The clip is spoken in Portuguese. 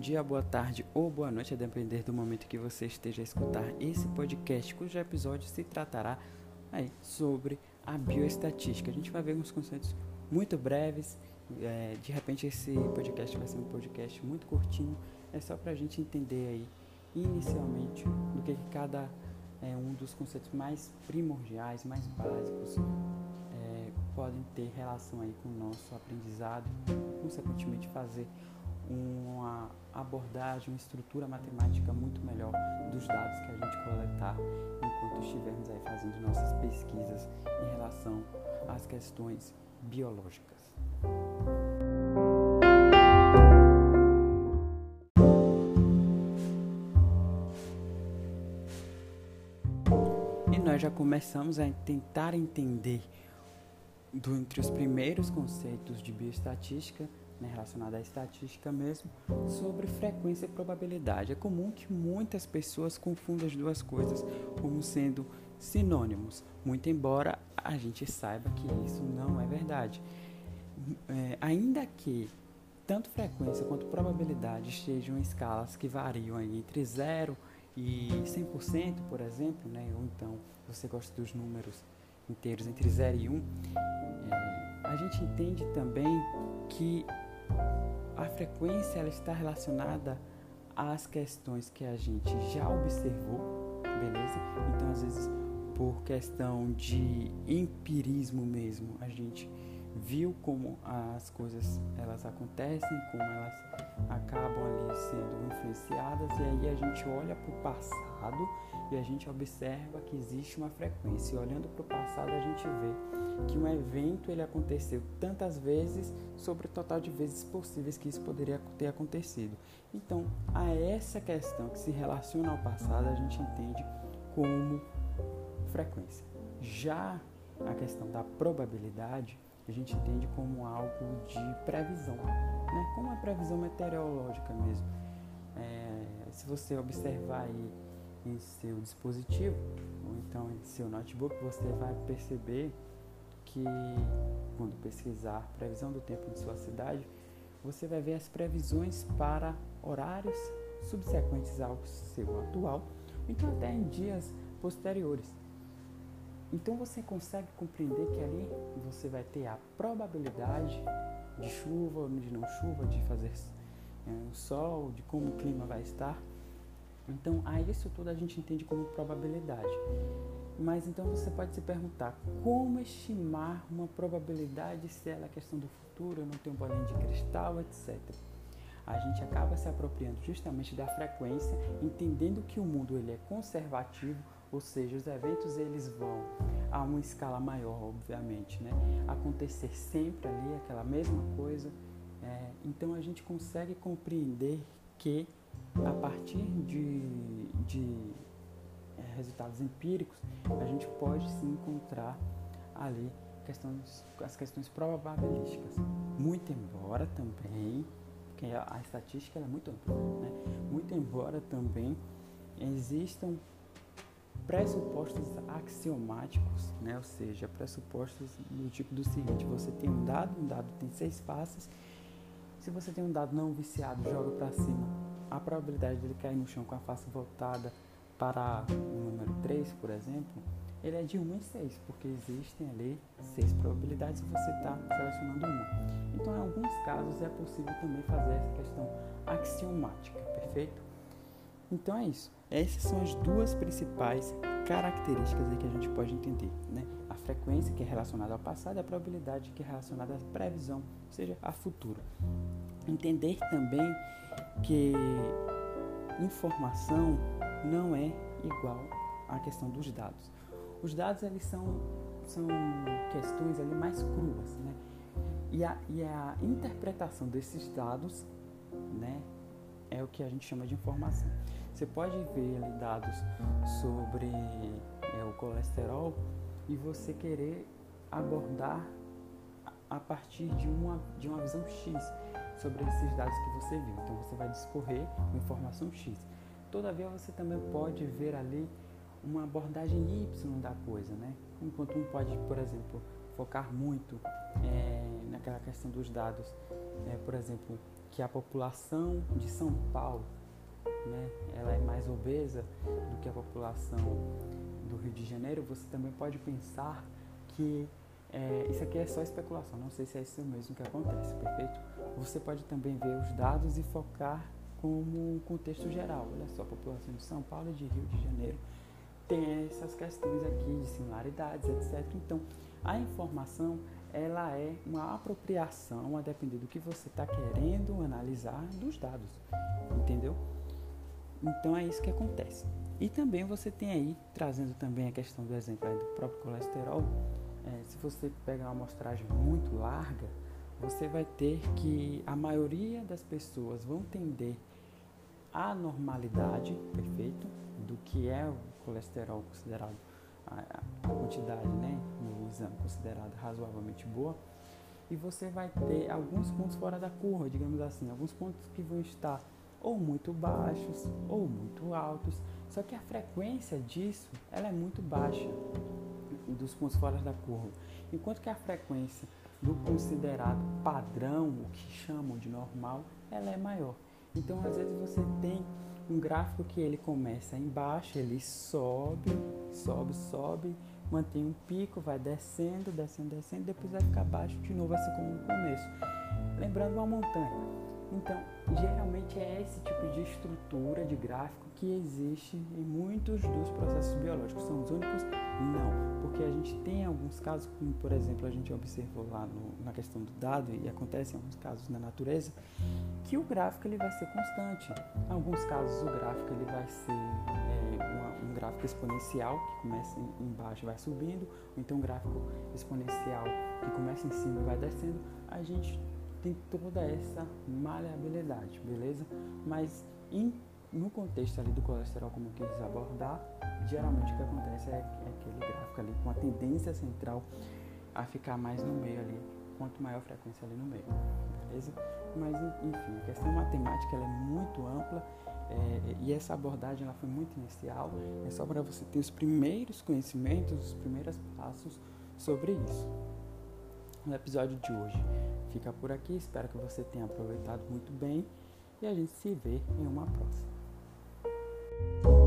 dia, boa tarde ou boa noite, a depender do momento que você esteja a escutar esse podcast, cujo episódio se tratará aí sobre a bioestatística. A gente vai ver uns conceitos muito breves. É, de repente esse podcast vai ser um podcast muito curtinho. É só para a gente entender aí inicialmente do que, que cada é, um dos conceitos mais primordiais, mais básicos é, podem ter relação aí com o nosso aprendizado, consequentemente fazer uma abordagem, uma estrutura matemática muito melhor dos dados que a gente coletar enquanto estivermos aí fazendo nossas pesquisas em relação às questões biológicas. E nós já começamos a tentar entender do, entre os primeiros conceitos de bioestatística né, relacionada à estatística mesmo, sobre frequência e probabilidade. É comum que muitas pessoas confundam as duas coisas como sendo sinônimos, muito embora a gente saiba que isso não é verdade. É, ainda que tanto frequência quanto probabilidade estejam em escalas que variam entre 0 e 100%, por exemplo, né? ou então você gosta dos números inteiros entre 0 e 1, um, é, a gente entende também que a frequência ela está relacionada às questões que a gente já observou, beleza? Então, às vezes, por questão de empirismo mesmo, a gente viu como as coisas elas acontecem, como elas acabam ali sendo influenciadas e aí a gente olha para o passado e a gente observa que existe uma frequência. E olhando para o passado a gente vê que um evento ele aconteceu tantas vezes sobre o total de vezes possíveis que isso poderia ter acontecido. Então, a essa questão que se relaciona ao passado a gente entende como frequência. Já a questão da probabilidade a gente entende como algo de previsão, né? como a previsão meteorológica mesmo. É, se você observar aí em seu dispositivo, ou então em seu notebook, você vai perceber que quando pesquisar previsão do tempo de sua cidade, você vai ver as previsões para horários subsequentes ao seu atual, então até em dias posteriores. Então você consegue compreender que ali você vai ter a probabilidade de chuva de não chuva, de fazer é, sol, de como o clima vai estar. Então a isso tudo a gente entende como probabilidade. Mas então você pode se perguntar como estimar uma probabilidade se ela é questão do futuro, eu não tenho bolinha de cristal, etc. A gente acaba se apropriando justamente da frequência, entendendo que o mundo ele é conservativo, ou seja, os eventos eles vão a uma escala maior, obviamente, né? Acontecer sempre ali aquela mesma coisa. É, então a gente consegue compreender que a partir de, de é, resultados empíricos a gente pode se encontrar ali questões, as questões probabilísticas. Muito embora também, porque a, a estatística é muito ampla, né? Muito embora também existam pressupostos axiomáticos, né? ou seja, pressupostos do tipo do seguinte: você tem um dado, um dado tem seis faces. Se você tem um dado não viciado, joga para cima, a probabilidade dele cair no chão com a face voltada para o número 3, por exemplo, ele é de 1 em 6, porque existem ali seis probabilidades e você está selecionando uma. Então, em alguns casos, é possível também fazer essa questão axiomática, perfeito? Então é isso. Essas são as duas principais características que a gente pode entender, né? A frequência que é relacionada ao passado e a probabilidade que é relacionada à previsão, ou seja, a futuro. Entender também que informação não é igual à questão dos dados. Os dados eles são são questões ali mais cruas, né? E a, e a interpretação desses dados, né, é o que a gente chama de informação. Você pode ver ali dados sobre é, o colesterol e você querer abordar a partir de uma, de uma visão X sobre esses dados que você viu. Então você vai discorrer informação X. Todavia você também pode ver ali uma abordagem Y da coisa, né? Enquanto um pode, por exemplo, focar muito é, naquela questão dos dados, é, por exemplo, que a população de São Paulo, né, ela é mais obesa do que a população do Rio de Janeiro, você também pode pensar que é, isso aqui é só especulação, não sei se é isso mesmo que acontece, perfeito? Você pode também ver os dados e focar como contexto geral. Olha só, a população de São Paulo e de Rio de Janeiro tem essas questões aqui de similaridades, etc. Então, a informação ela é uma apropriação a depender do que você está querendo analisar dos dados, entendeu? Então é isso que acontece. E também você tem aí, trazendo também a questão do exemplo do próprio colesterol, é, se você pegar uma amostragem muito larga, você vai ter que a maioria das pessoas vão tender à normalidade, perfeito, do que é o colesterol considerado a, a quantidade, né, no exame considerada razoavelmente boa, e você vai ter alguns pontos fora da curva, digamos assim, alguns pontos que vão estar ou muito baixos ou muito altos, só que a frequência disso ela é muito baixa dos pontos fora da curva, enquanto que a frequência do considerado padrão, o que chamam de normal, ela é maior. Então, às vezes você tem um gráfico que ele começa embaixo, ele sobe, sobe, sobe, mantém um pico, vai descendo, descendo, descendo, depois vai ficar baixo de novo, assim como no começo. Lembrando uma montanha. Então, geralmente é esse tipo de estrutura de gráfico que existe em muitos dos processos biológicos. São os únicos? Não, porque a gente tem alguns casos, como por exemplo a gente observou lá no, na questão do dado, e acontece em alguns casos na natureza, que o gráfico ele vai ser constante. Em alguns casos o gráfico ele vai ser é, uma, um gráfico exponencial, que começa embaixo e vai subindo, ou então um gráfico exponencial que começa em cima e vai descendo. A gente tem toda essa maleabilidade, beleza? Mas em, no contexto ali do colesterol, como eu quis abordar, geralmente o que acontece é, é aquele gráfico ali com a tendência central a ficar mais no meio ali, quanto maior frequência ali no meio, beleza? Mas enfim, a questão matemática é muito ampla é, e essa abordagem ela foi muito inicial, é só para você ter os primeiros conhecimentos, os primeiros passos sobre isso. No episódio de hoje fica por aqui. Espero que você tenha aproveitado muito bem e a gente se vê em uma próxima. you